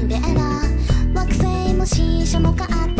ンデレラ惑星も新車も買って